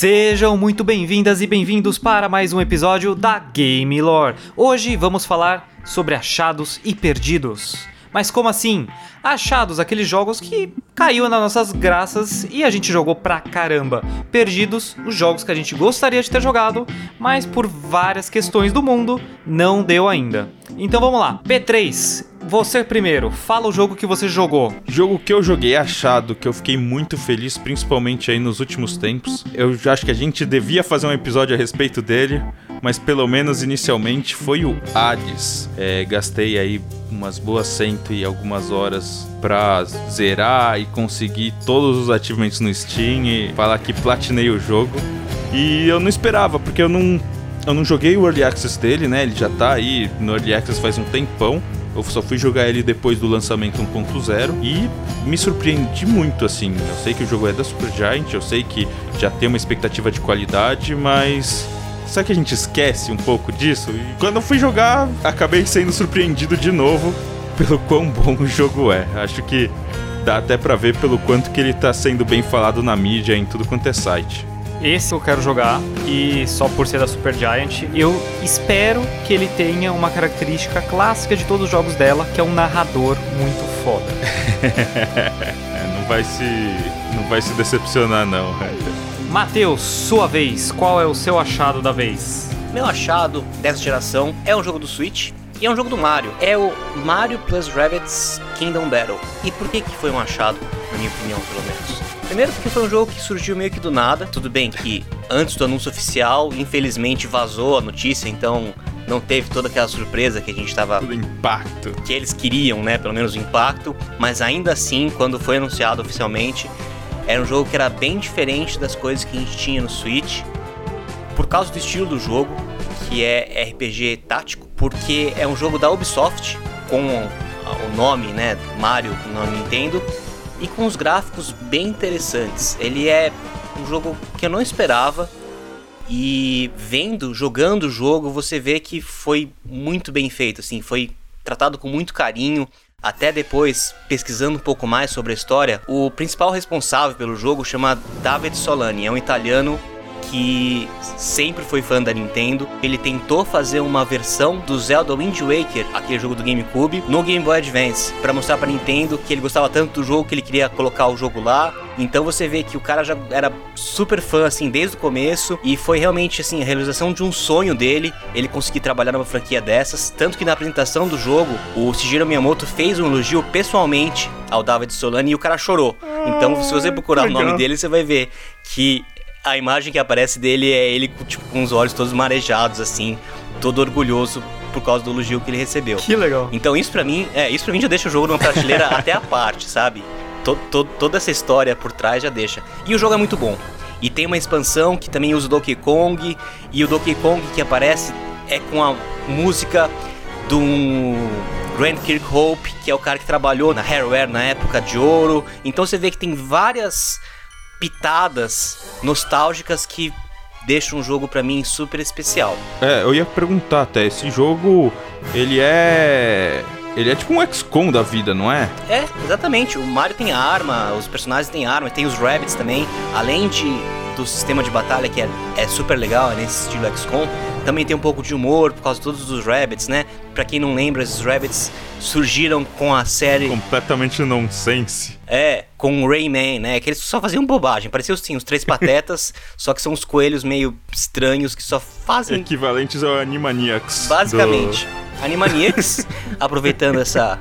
Sejam muito bem-vindas e bem-vindos para mais um episódio da Game Lore. Hoje vamos falar sobre achados e perdidos. Mas como assim? Achados, aqueles jogos que caiu nas nossas graças e a gente jogou pra caramba. Perdidos, os jogos que a gente gostaria de ter jogado, mas por várias questões do mundo não deu ainda. Então vamos lá. P3, você primeiro, fala o jogo que você jogou. Jogo que eu joguei achado, que eu fiquei muito feliz, principalmente aí nos últimos tempos. Eu acho que a gente devia fazer um episódio a respeito dele, mas pelo menos inicialmente foi o Hades. É, gastei aí umas boas cento e algumas horas pra zerar e conseguir todos os achievements no Steam e falar que platinei o jogo. E eu não esperava, porque eu não, eu não joguei o Early Access dele, né? Ele já tá aí no Early Access faz um tempão. Eu só fui jogar ele depois do lançamento 1.0 e me surpreendi muito, assim. Eu sei que o jogo é da Supergiant, eu sei que já tem uma expectativa de qualidade, mas Será que a gente esquece um pouco disso? E quando eu fui jogar, acabei sendo surpreendido de novo pelo quão bom o jogo é. Acho que dá até pra ver pelo quanto que ele tá sendo bem falado na mídia, em tudo quanto é site. Esse eu quero jogar e só por ser da Supergiant, eu espero que ele tenha uma característica clássica de todos os jogos dela, que é um narrador muito foda. Não vai se não vai se decepcionar não. Matheus, sua vez, qual é o seu achado da vez? Meu achado dessa geração é um jogo do Switch e é um jogo do Mario. É o Mario Plus Rabbids Kingdom Battle. E por que que foi um achado, na minha opinião, pelo menos? Primeiro porque foi um jogo que surgiu meio que do nada. Tudo bem que antes do anúncio oficial, infelizmente vazou a notícia, então não teve toda aquela surpresa que a gente estava Tudo impacto. que eles queriam, né? Pelo menos o impacto. Mas ainda assim, quando foi anunciado oficialmente, era um jogo que era bem diferente das coisas que a gente tinha no Switch. Por causa do estilo do jogo, que é RPG tático, porque é um jogo da Ubisoft, com o nome, né? Mario no Nintendo, e com os gráficos bem interessantes. Ele é um jogo que eu não esperava. E vendo, jogando o jogo, você vê que foi muito bem feito, assim, foi tratado com muito carinho. Até depois, pesquisando um pouco mais sobre a história, o principal responsável pelo jogo chama David Solani, é um italiano que sempre foi fã da Nintendo. Ele tentou fazer uma versão do Zelda Wind Waker, aquele jogo do GameCube, no Game Boy Advance, para mostrar para Nintendo que ele gostava tanto do jogo que ele queria colocar o jogo lá. Então você vê que o cara já era super fã assim desde o começo e foi realmente assim a realização de um sonho dele, ele conseguir trabalhar numa franquia dessas, tanto que na apresentação do jogo, o Shigeru Miyamoto fez um elogio pessoalmente ao David Solani e o cara chorou. Então, se você procurar o nome dele, você vai ver que a imagem que aparece dele é ele tipo, com os olhos todos marejados, assim, todo orgulhoso por causa do elogio que ele recebeu. Que legal. Então isso pra mim, é, isso pra mim já deixa o jogo numa prateleira até a parte, sabe? To- to- toda essa história por trás já deixa. E o jogo é muito bom. E tem uma expansão que também usa o Donkey Kong, e o Donkey Kong que aparece é com a música do Grant Kirkhope, que é o cara que trabalhou na Hareware na época de ouro. Então você vê que tem várias pitadas nostálgicas que deixam um jogo pra mim super especial. É, eu ia perguntar até, esse jogo, ele é... Ele é tipo um XCOM da vida, não é? É, exatamente. O Mario tem arma, os personagens têm arma, tem os Rabbits também. Além de do sistema de batalha que é, é super legal, é nesse estilo XCOM, também tem um pouco de humor por causa de todos os Rabbits, né? Pra quem não lembra, esses Rabbits surgiram com a série Completamente nonsense. É, com o Rayman, né? Que eles só faziam bobagem. Parecia assim, os três patetas, só que são uns coelhos meio estranhos que só fazem Equivalentes ao Animaniacs. Basicamente, Animaniacs, aproveitando essa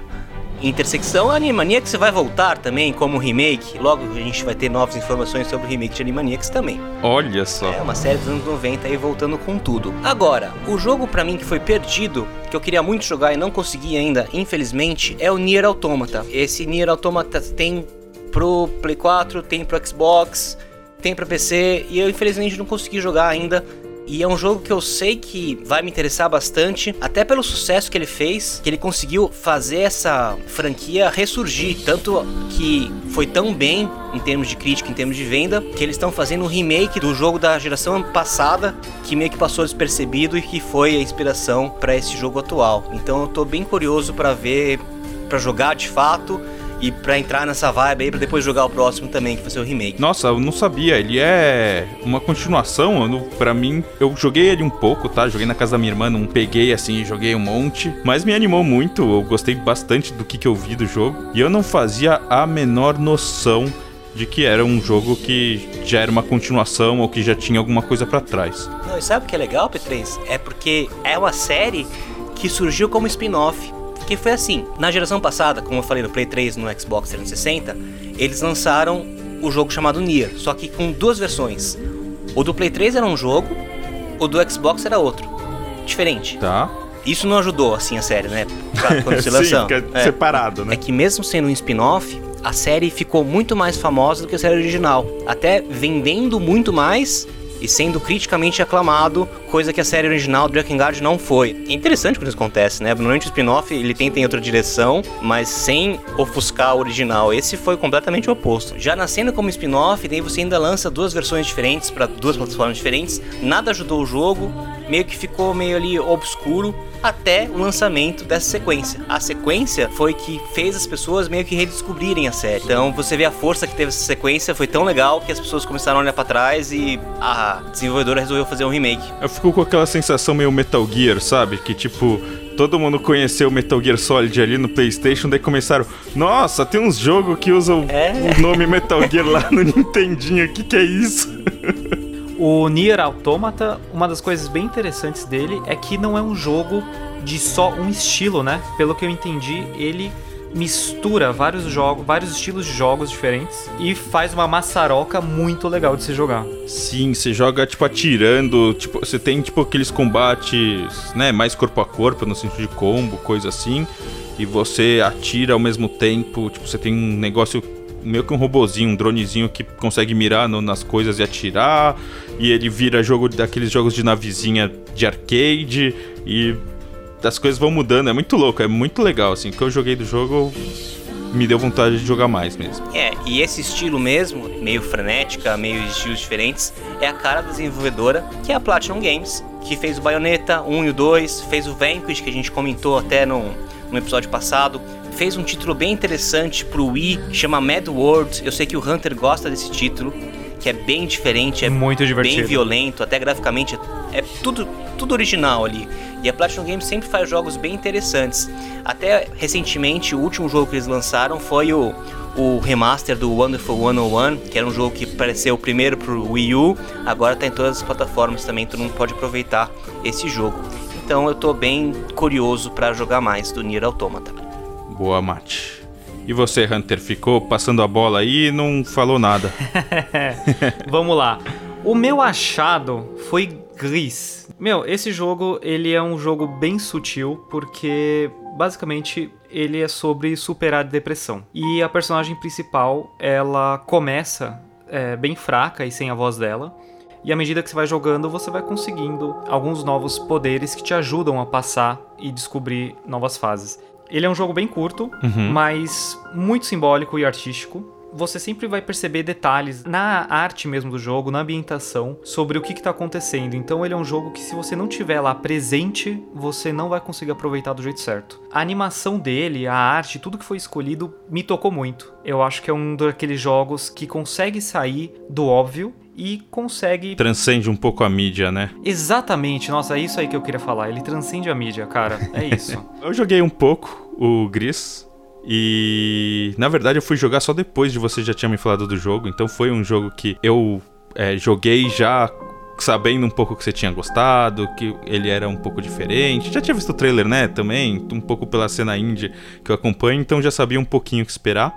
intersecção, Animaniacs vai voltar também como remake. Logo a gente vai ter novas informações sobre o remake de Animaniacs também. Olha só. É uma série dos anos 90 aí voltando com tudo. Agora, o jogo pra mim que foi perdido, que eu queria muito jogar e não consegui ainda, infelizmente, é o Nier Automata. Esse Nier Automata tem pro Play 4, tem pro Xbox, tem pra PC e eu infelizmente não consegui jogar ainda. E é um jogo que eu sei que vai me interessar bastante, até pelo sucesso que ele fez, que ele conseguiu fazer essa franquia ressurgir. Tanto que foi tão bem em termos de crítica, em termos de venda, que eles estão fazendo um remake do jogo da geração passada, que meio que passou despercebido e que foi a inspiração para esse jogo atual. Então eu tô bem curioso para ver, para jogar de fato e pra entrar nessa vibe aí, pra depois jogar o próximo também, que vai ser o remake. Nossa, eu não sabia. Ele é uma continuação. Pra mim, eu joguei ele um pouco, tá? Joguei na casa da minha irmã, não peguei assim, joguei um monte. Mas me animou muito. Eu gostei bastante do que, que eu vi do jogo. E eu não fazia a menor noção de que era um jogo que já era uma continuação ou que já tinha alguma coisa pra trás. Não, e sabe o que é legal, P3? É porque é uma série que surgiu como spin-off. Que foi assim, na geração passada, como eu falei no Play 3 e no Xbox 360, eles lançaram o jogo chamado Nier, só que com duas versões. O do Play 3 era um jogo, o do Xbox era outro. Diferente. Tá? Isso não ajudou, assim, a série, né? Pra- Quando se lançou. fica É. separado, né? É que mesmo sendo um spin-off, a série ficou muito mais famosa do que a série original. Até vendendo muito mais e sendo criticamente aclamado, coisa que a série original do Drakengard não foi. É interessante quando isso acontece, né? Normalmente o spin-off ele tenta em outra direção, mas sem ofuscar o original. Esse foi completamente o oposto. Já nascendo como spin-off, daí você ainda lança duas versões diferentes para duas plataformas diferentes. Nada ajudou o jogo, meio que ficou meio ali obscuro até o lançamento dessa sequência. A sequência foi que fez as pessoas meio que redescobrirem a série. Então você vê a força que teve essa sequência, foi tão legal que as pessoas começaram a olhar pra trás e a desenvolvedora resolveu fazer um remake. Eu fico com aquela sensação meio Metal Gear, sabe? Que tipo, todo mundo conheceu Metal Gear Solid ali no PlayStation, daí começaram, nossa, tem uns jogos que usam É. o nome Metal Gear lá no Nintendinho, o que que é isso? O Nier Automata, uma das coisas bem interessantes dele é que não é um jogo de só um estilo, né? Pelo que eu entendi, ele mistura vários jogos, vários estilos de jogos diferentes e faz uma maçaroca muito legal de se jogar. Sim, você joga tipo atirando, tipo, você tem tipo aqueles combates, né, mais corpo a corpo, no sentido de combo, coisa assim, e você atira ao mesmo tempo, tipo, você tem um negócio meio que um robozinho, um dronezinho que consegue mirar no- nas coisas e atirar, e ele vira jogo daqueles jogos de navezinha de arcade e as coisas vão mudando, é muito louco, é muito legal assim. O que eu joguei do jogo me deu vontade de jogar mais mesmo. É, e esse estilo mesmo, meio frenética, meio estilos diferentes, é a cara da desenvolvedora, que é a Platinum Games, que fez o Bayonetta 1 e o 2, fez o Vanquish, que a gente comentou até no, no episódio passado, fez um título bem interessante pro Wii, que chama Mad World. Eu sei que o Hunter gosta desse título, que é bem diferente, é Muito divertido. bem violento, até graficamente é tudo, tudo original ali. E a Platinum Games sempre faz jogos bem interessantes. Até recentemente, o último jogo que eles lançaram foi o, o remaster do Wonderful 101, que era um jogo que apareceu primeiro pro Wii U, agora tá em todas as plataformas também, todo mundo pode aproveitar esse jogo. Então eu tô bem curioso para jogar mais do Nier Automata. Boa, Mate. E você, Hunter, ficou passando a bola aí e não falou nada. Vamos lá. O meu achado foi Gris. Meu, esse jogo, ele é um jogo bem sutil, porque basicamente ele é sobre superar a depressão. E a personagem principal, ela começa é, bem fraca e sem a voz dela. E à medida que você vai jogando, você vai conseguindo alguns novos poderes que te ajudam a passar e descobrir novas fases. Ele é um jogo bem curto, mas muito simbólico e artístico. Você sempre vai perceber detalhes na arte mesmo do jogo, na ambientação, sobre o que está acontecendo. Então ele é um jogo que se você não tiver lá presente, você não vai conseguir aproveitar do jeito certo. A animação dele, a arte, tudo que foi escolhido me tocou muito. Eu acho que é um daqueles jogos que consegue sair do óbvio e consegue Transcende um pouco a mídia, né? Exatamente, nossa, é isso aí que eu queria falar. Ele transcende a mídia, cara. É isso. Eu joguei um pouco o Gris. E na verdade eu fui jogar só depois de você já tinha me falado do jogo. Então foi um jogo que eu é, joguei já sabendo um pouco que você tinha gostado, que ele era um pouco diferente. Já tinha visto o trailer, né? Também, um pouco pela cena indie que eu acompanho, então já sabia um pouquinho o que esperar.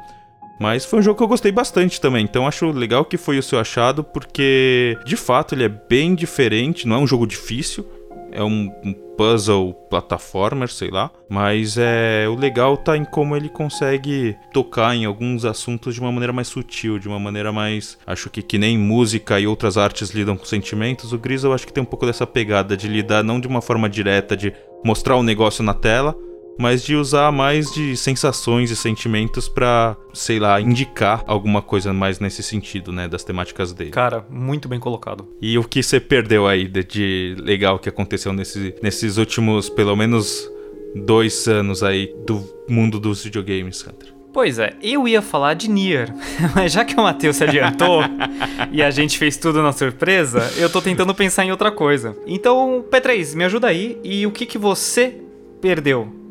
Mas foi um jogo que eu gostei bastante também, então acho legal que foi o seu achado, porque de fato ele é bem diferente, não é um jogo difícil, é um, um puzzle plataformer, sei lá. Mas é o legal tá em como ele consegue tocar em alguns assuntos de uma maneira mais sutil, de uma maneira mais. Acho que que nem música e outras artes lidam com sentimentos, o Gris eu acho que tem um pouco dessa pegada de lidar não de uma forma direta, de mostrar o negócio na tela, mas de usar mais de sensações e sentimentos pra, sei lá, indicar alguma coisa mais nesse sentido, né, das temáticas dele. Cara, muito bem colocado. E o que você perdeu aí de, de legal que aconteceu nesse, nesses últimos, pelo menos, dois anos aí do mundo dos videogames, Hunter? Pois é, eu ia falar de Nier, mas já que o Matheus se adiantou e a gente fez tudo na surpresa, eu tô tentando pensar em outra coisa. Então, P3, me ajuda aí e o que, que você perdeu?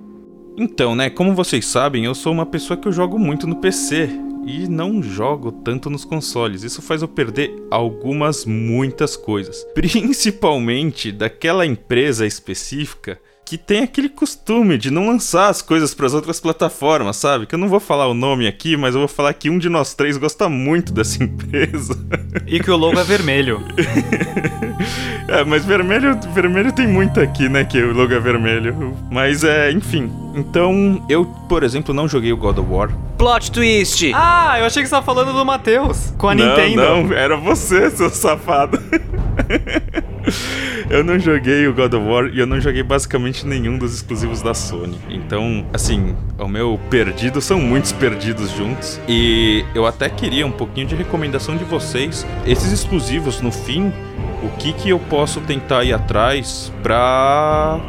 Então, né, como vocês sabem, eu sou uma pessoa que eu jogo muito no PC e não jogo tanto nos consoles. Isso faz eu perder algumas, muitas coisas. Principalmente daquela empresa específica que tem aquele costume de não lançar as coisas para as outras plataformas, sabe? Que eu não vou falar o nome aqui, mas eu vou falar que um de nós três gosta muito dessa empresa. E que o logo é vermelho. é, mas vermelho, vermelho tem muito aqui, né? Que o logo é vermelho. Mas é, enfim. Então, eu, por exemplo, não joguei o God of War. Plot twist! Ah, eu achei que você estava falando do Matheus, com a não, Nintendo. Não, era você, seu safado. eu não joguei o God of War e eu não joguei basicamente nenhum dos exclusivos da Sony. Então, assim, o meu perdido são muitos perdidos juntos. E eu até queria um pouquinho de recomendação de vocês. Esses exclusivos, no fim, o que que eu posso tentar ir atrás pra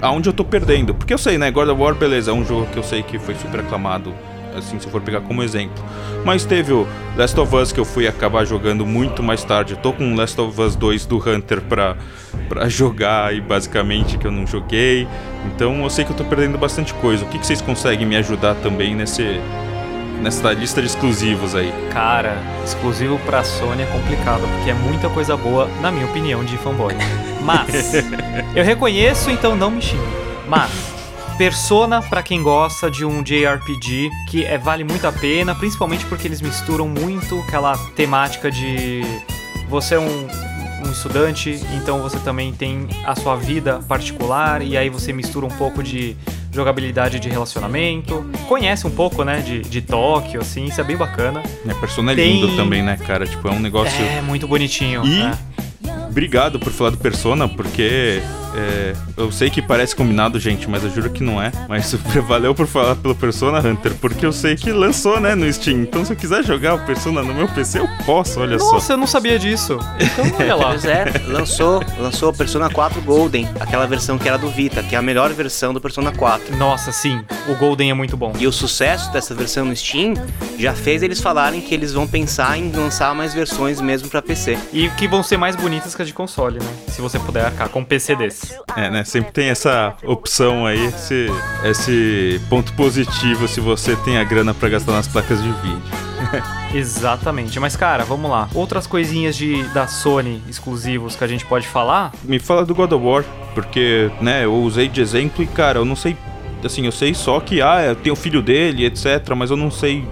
aonde eu tô perdendo. Porque eu sei, né? God of War, beleza, é um jogo que eu sei que foi super aclamado assim, se for pegar como exemplo. Mas teve o Last of Us que eu fui acabar jogando muito mais tarde. Eu tô com Last of Us 2 do Hunter pra, pra jogar aí, basicamente, que eu não joguei. Então eu sei que eu tô perdendo bastante coisa. O que, que vocês conseguem me ajudar também nesse, nessa lista de exclusivos aí? Cara, exclusivo pra Sony é complicado, porque é muita coisa boa, na minha opinião, de fanboy. Mas, eu reconheço, então não me xingue. Mas, Persona, para quem gosta de um JRPG, que é, vale muito a pena, principalmente porque eles misturam muito aquela temática de você é um, um estudante, então você também tem a sua vida particular, e aí você mistura um pouco de jogabilidade de relacionamento. Conhece um pouco, né, de, de Tóquio, assim, isso é bem bacana. É, Persona é tem... lindo também, né, cara? Tipo, é um negócio. É, muito bonitinho. E. Né? Obrigado por falar do Persona, porque é, eu sei que parece combinado, gente, mas eu juro que não é. Mas valeu por falar pelo Persona Hunter, porque eu sei que lançou, né, no Steam. Então se eu quiser jogar o Persona no meu PC, eu posso, olha Nossa, só. Nossa, eu não sabia disso. Então olha lá. Pois é, lançou, lançou o Persona 4 Golden, aquela versão que era do Vita, que é a melhor versão do Persona 4. Nossa, sim, o Golden é muito bom. E o sucesso dessa versão no Steam já fez eles falarem que eles vão pensar em lançar mais versões mesmo para PC. E que vão ser mais bonitas que as de console, né? Se você puder arcar com um PC desse. É, né? Sempre tem essa opção aí, esse, esse ponto positivo se você tem a grana para gastar nas placas de vídeo. Exatamente. Mas, cara, vamos lá. Outras coisinhas de, da Sony exclusivos que a gente pode falar? Me fala do God of War, porque, né, eu usei de exemplo e, cara, eu não sei. Assim, eu sei só que, ah, eu tenho o filho dele, etc., mas eu não sei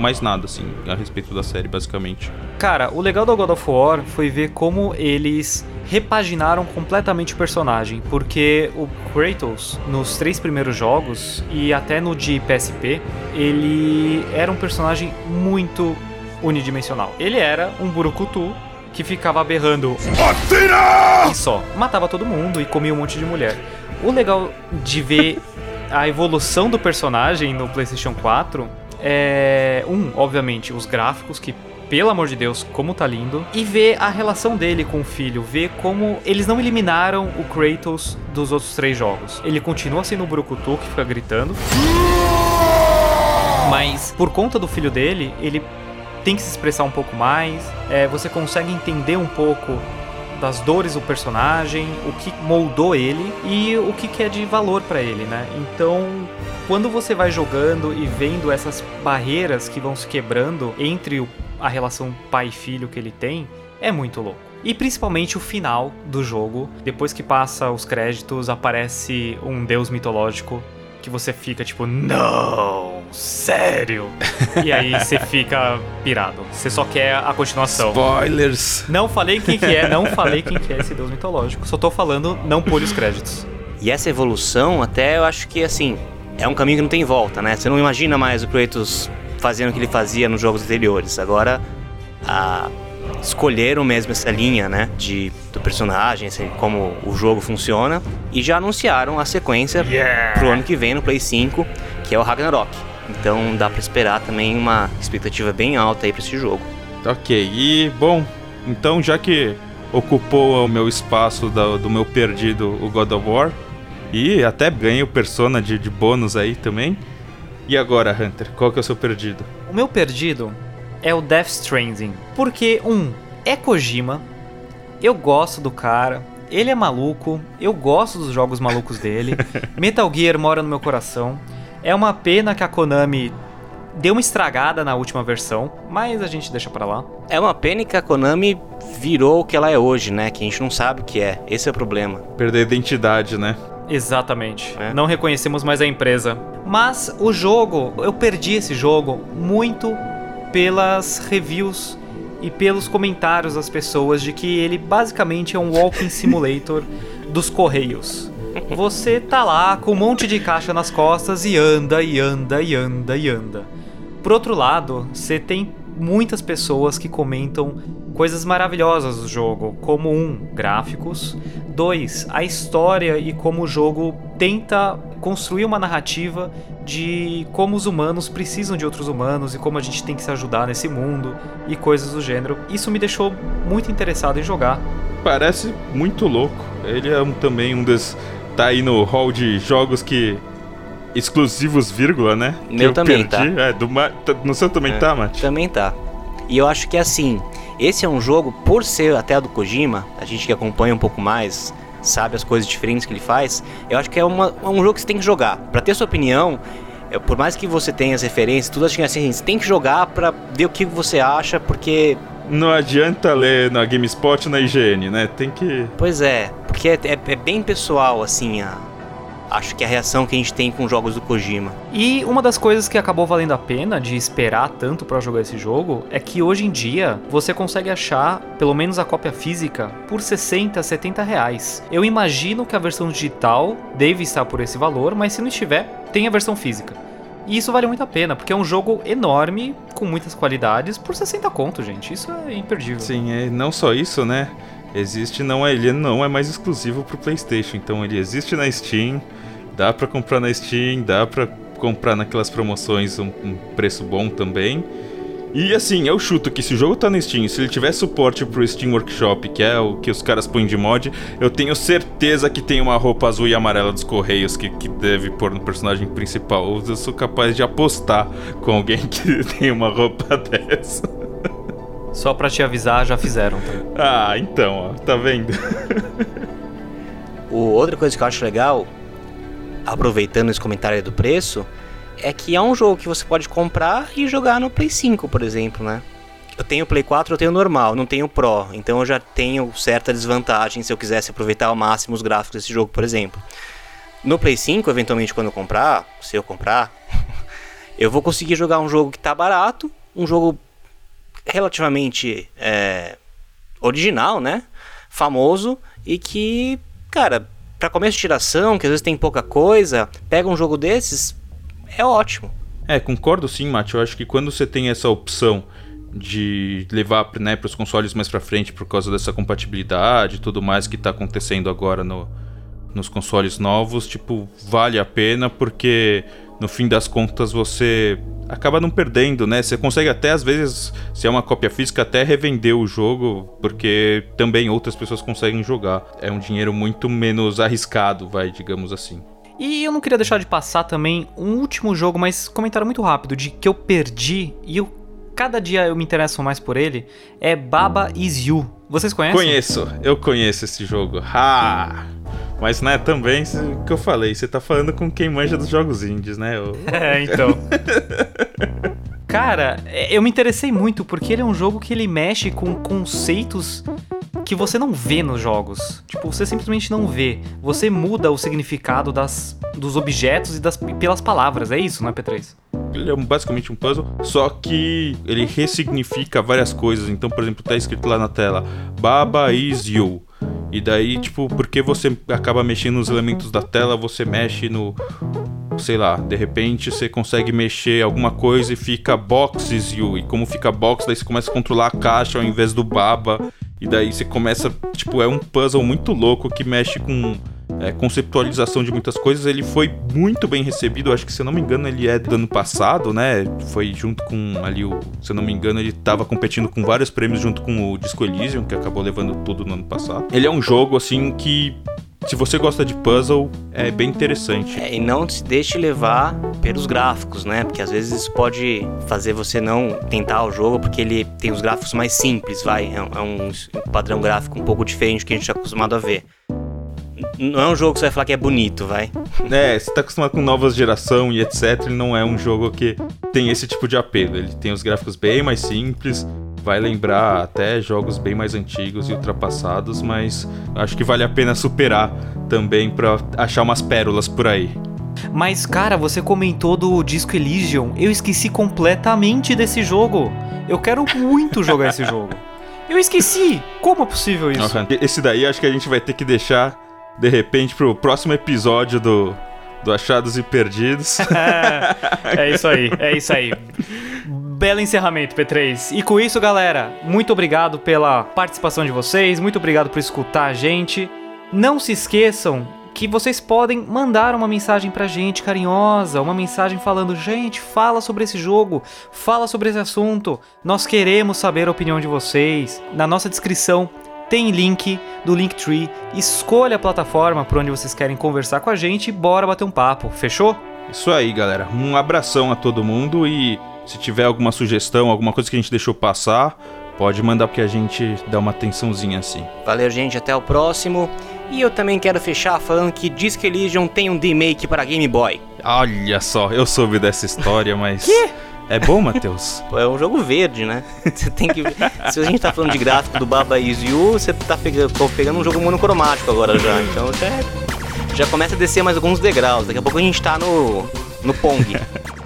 mais nada, assim, a respeito da série, basicamente. Cara, o legal do God of War foi ver como eles repaginaram completamente o personagem, porque o Kratos, nos três primeiros jogos e até no de PSP, ele era um personagem muito unidimensional. Ele era um burucutu que ficava berrando Atira! e só, matava todo mundo e comia um monte de mulher. O legal de ver a evolução do personagem no PlayStation 4 é, um, obviamente, os gráficos que pelo amor de Deus, como tá lindo. E ver a relação dele com o filho, ver como eles não eliminaram o Kratos dos outros três jogos. Ele continua sendo o Brucutu que fica gritando. Mas por conta do filho dele, ele tem que se expressar um pouco mais. É, você consegue entender um pouco das dores do personagem, o que moldou ele e o que, que é de valor para ele, né? Então, quando você vai jogando e vendo essas barreiras que vão se quebrando entre a relação pai-filho que ele tem, é muito louco. E principalmente o final do jogo, depois que passa os créditos, aparece um deus mitológico que você fica tipo, não, sério? e aí você fica pirado. Você só quer a continuação. Spoilers! Não falei quem que é, não falei quem que é esse deus mitológico. Só tô falando, não pule os créditos. E essa evolução, até eu acho que assim, é um caminho que não tem volta, né? Você não imagina mais o Kratos fazendo o que ele fazia nos jogos anteriores. Agora, a escolheram mesmo essa linha, né, de do personagem, assim, como o jogo funciona e já anunciaram a sequência yeah. pro ano que vem no Play 5, que é o Ragnarok. Então dá para esperar também uma expectativa bem alta aí para esse jogo. OK. E bom, então já que ocupou o meu espaço do, do meu perdido o God of War e até ganhei o Persona de, de bônus aí também. E agora, Hunter, qual que é o seu perdido? O meu perdido é o Death Stranding. Porque, um, é Kojima, eu gosto do cara, ele é maluco, eu gosto dos jogos malucos dele. Metal Gear mora no meu coração. É uma pena que a Konami deu uma estragada na última versão, mas a gente deixa pra lá. É uma pena que a Konami virou o que ela é hoje, né? Que a gente não sabe o que é. Esse é o problema. Perder a identidade, né? Exatamente. É. Não reconhecemos mais a empresa. Mas o jogo, eu perdi esse jogo muito pelas reviews e pelos comentários das pessoas de que ele basicamente é um walking simulator dos correios. Você tá lá com um monte de caixa nas costas e anda e anda e anda e anda. Por outro lado, você tem muitas pessoas que comentam coisas maravilhosas do jogo, como um, gráficos, dois, a história e como o jogo tenta construir uma narrativa de como os humanos precisam de outros humanos e como a gente tem que se ajudar nesse mundo e coisas do gênero. Isso me deixou muito interessado em jogar. Parece muito louco. Ele é um, também um dos tá aí no hall de jogos que exclusivos, vírgula, né? Meu também perdi. tá. É, do Ma... Tá, no seu também é, tá, Mate? Também tá. E eu acho que assim, esse é um jogo, por ser até do Kojima, a gente que acompanha um pouco mais, sabe as coisas diferentes que ele faz, eu acho que é uma, um jogo que você tem que jogar. Para ter sua opinião, é, por mais que você tenha as referências, tudo assim, assim, você tem que jogar para ver o que você acha, porque não adianta ler na GameSpot ou na IGN, né? Tem que. Pois é, porque é, é, é bem pessoal, assim, a, acho que é a reação que a gente tem com jogos do Kojima. E uma das coisas que acabou valendo a pena de esperar tanto para jogar esse jogo é que hoje em dia você consegue achar pelo menos a cópia física por 60, 70 reais. Eu imagino que a versão digital deve estar por esse valor, mas se não estiver, tem a versão física. E isso vale muito a pena, porque é um jogo enorme, com muitas qualidades, por 60 conto, gente. Isso é imperdível. Sim, é, não só isso, né? Existe, não é, ele não é mais exclusivo pro PlayStation, então ele existe na Steam, Dá para comprar na Steam, dá para comprar naquelas promoções um, um, preço bom também. E assim, eu chuto que se o jogo tá no Steam, se ele tiver suporte pro Steam Workshop, que é o que os caras põem de mod, eu tenho certeza que tem uma roupa azul e amarela dos Correios que, que deve pôr no personagem principal. Eu sou capaz de apostar com alguém que tem uma roupa dessa. Só pra te avisar, já fizeram. Tá? Ah, então, ó, tá vendo? o, outra coisa que eu acho legal aproveitando esse comentário do preço, é que é um jogo que você pode comprar e jogar no Play 5, por exemplo, né? Eu tenho Play 4, eu tenho normal, não tenho Pro, então eu já tenho certa desvantagem se eu quisesse aproveitar ao máximo os gráficos desse jogo, por exemplo. No Play 5, eventualmente quando eu comprar, se eu comprar, eu vou conseguir jogar um jogo que tá barato, um jogo relativamente é, original, né? Famoso e que, cara, para começo de tiração, que às vezes tem pouca coisa, pega um jogo desses, é ótimo. É, concordo sim, Mate. Eu acho que quando você tem essa opção de levar né, para os consoles mais para frente por causa dessa compatibilidade e tudo mais que está acontecendo agora no, nos consoles novos, tipo, vale a pena porque no fim das contas você acaba não perdendo, né? Você consegue até às vezes, se é uma cópia física, até revender o jogo, porque também outras pessoas conseguem jogar. É um dinheiro muito menos arriscado, vai, digamos assim. E eu não queria deixar de passar também um último jogo, mas comentário muito rápido de que eu perdi e eu cada dia eu me interesso mais por ele, é Baba Is You. Vocês conhecem? Conheço, eu conheço esse jogo. Ha! Mas, né, também, o que eu falei, você tá falando com quem manja dos jogos indies, né? Eu... É, então. Cara, é, eu me interessei muito porque ele é um jogo que ele mexe com conceitos que você não vê nos jogos. Tipo, você simplesmente não vê. Você muda o significado das, dos objetos e das, pelas palavras. É isso, não é, P3? Ele é basicamente um puzzle, só que ele ressignifica várias coisas. Então, por exemplo, tá escrito lá na tela: Baba is you. E daí, tipo, porque você acaba mexendo nos elementos da tela, você mexe no. Sei lá, de repente você consegue mexer alguma coisa e fica boxes you. E como fica box, daí você começa a controlar a caixa ao invés do baba. E daí você começa. Tipo, é um puzzle muito louco que mexe com é, conceptualização de muitas coisas. Ele foi muito bem recebido. Acho que, se não me engano, ele é do ano passado, né? Foi junto com ali o. Se não me engano, ele estava competindo com vários prêmios junto com o Disco Elysium, que acabou levando tudo no ano passado. Ele é um jogo, assim, que se você gosta de puzzle, é bem interessante. É, e não se deixe levar pelos gráficos, né? Porque às vezes isso pode fazer você não tentar o jogo porque ele tem os gráficos mais simples, vai. É um, é um padrão gráfico um pouco diferente do que a gente está acostumado a ver. Não é um jogo que você vai falar que é bonito, vai. É, você tá acostumado com novas geração e etc. Ele não é um jogo que tem esse tipo de apelo. Ele tem os gráficos bem mais simples, vai lembrar até jogos bem mais antigos e ultrapassados, mas acho que vale a pena superar também para achar umas pérolas por aí. Mas, cara, você comentou do Disco Elysium. Eu esqueci completamente desse jogo. Eu quero muito jogar esse jogo. Eu esqueci! Como é possível isso? Esse daí acho que a gente vai ter que deixar, de repente, pro próximo episódio do, do Achados e Perdidos. é isso aí, é isso aí. Belo encerramento, P3. E com isso, galera, muito obrigado pela participação de vocês, muito obrigado por escutar a gente. Não se esqueçam que vocês podem mandar uma mensagem pra gente carinhosa, uma mensagem falando: gente, fala sobre esse jogo, fala sobre esse assunto, nós queremos saber a opinião de vocês. Na nossa descrição tem link do Linktree, escolha a plataforma por onde vocês querem conversar com a gente e bora bater um papo, fechou? Isso aí, galera. Um abração a todo mundo e se tiver alguma sugestão, alguma coisa que a gente deixou passar, pode mandar porque a gente dá uma atençãozinha assim. Valeu, gente. Até o próximo. E eu também quero fechar falando que Disc Elysium tem um remake para Game Boy. Olha só, eu soube dessa história, mas. Quê? É bom, Matheus? É um jogo verde, né? Você tem que. Se a gente tá falando de gráfico do Baba Is You, você tá pegando, pegando um jogo monocromático agora já. Então já, já começa a descer mais alguns degraus. Daqui a pouco a gente tá no. no Pong.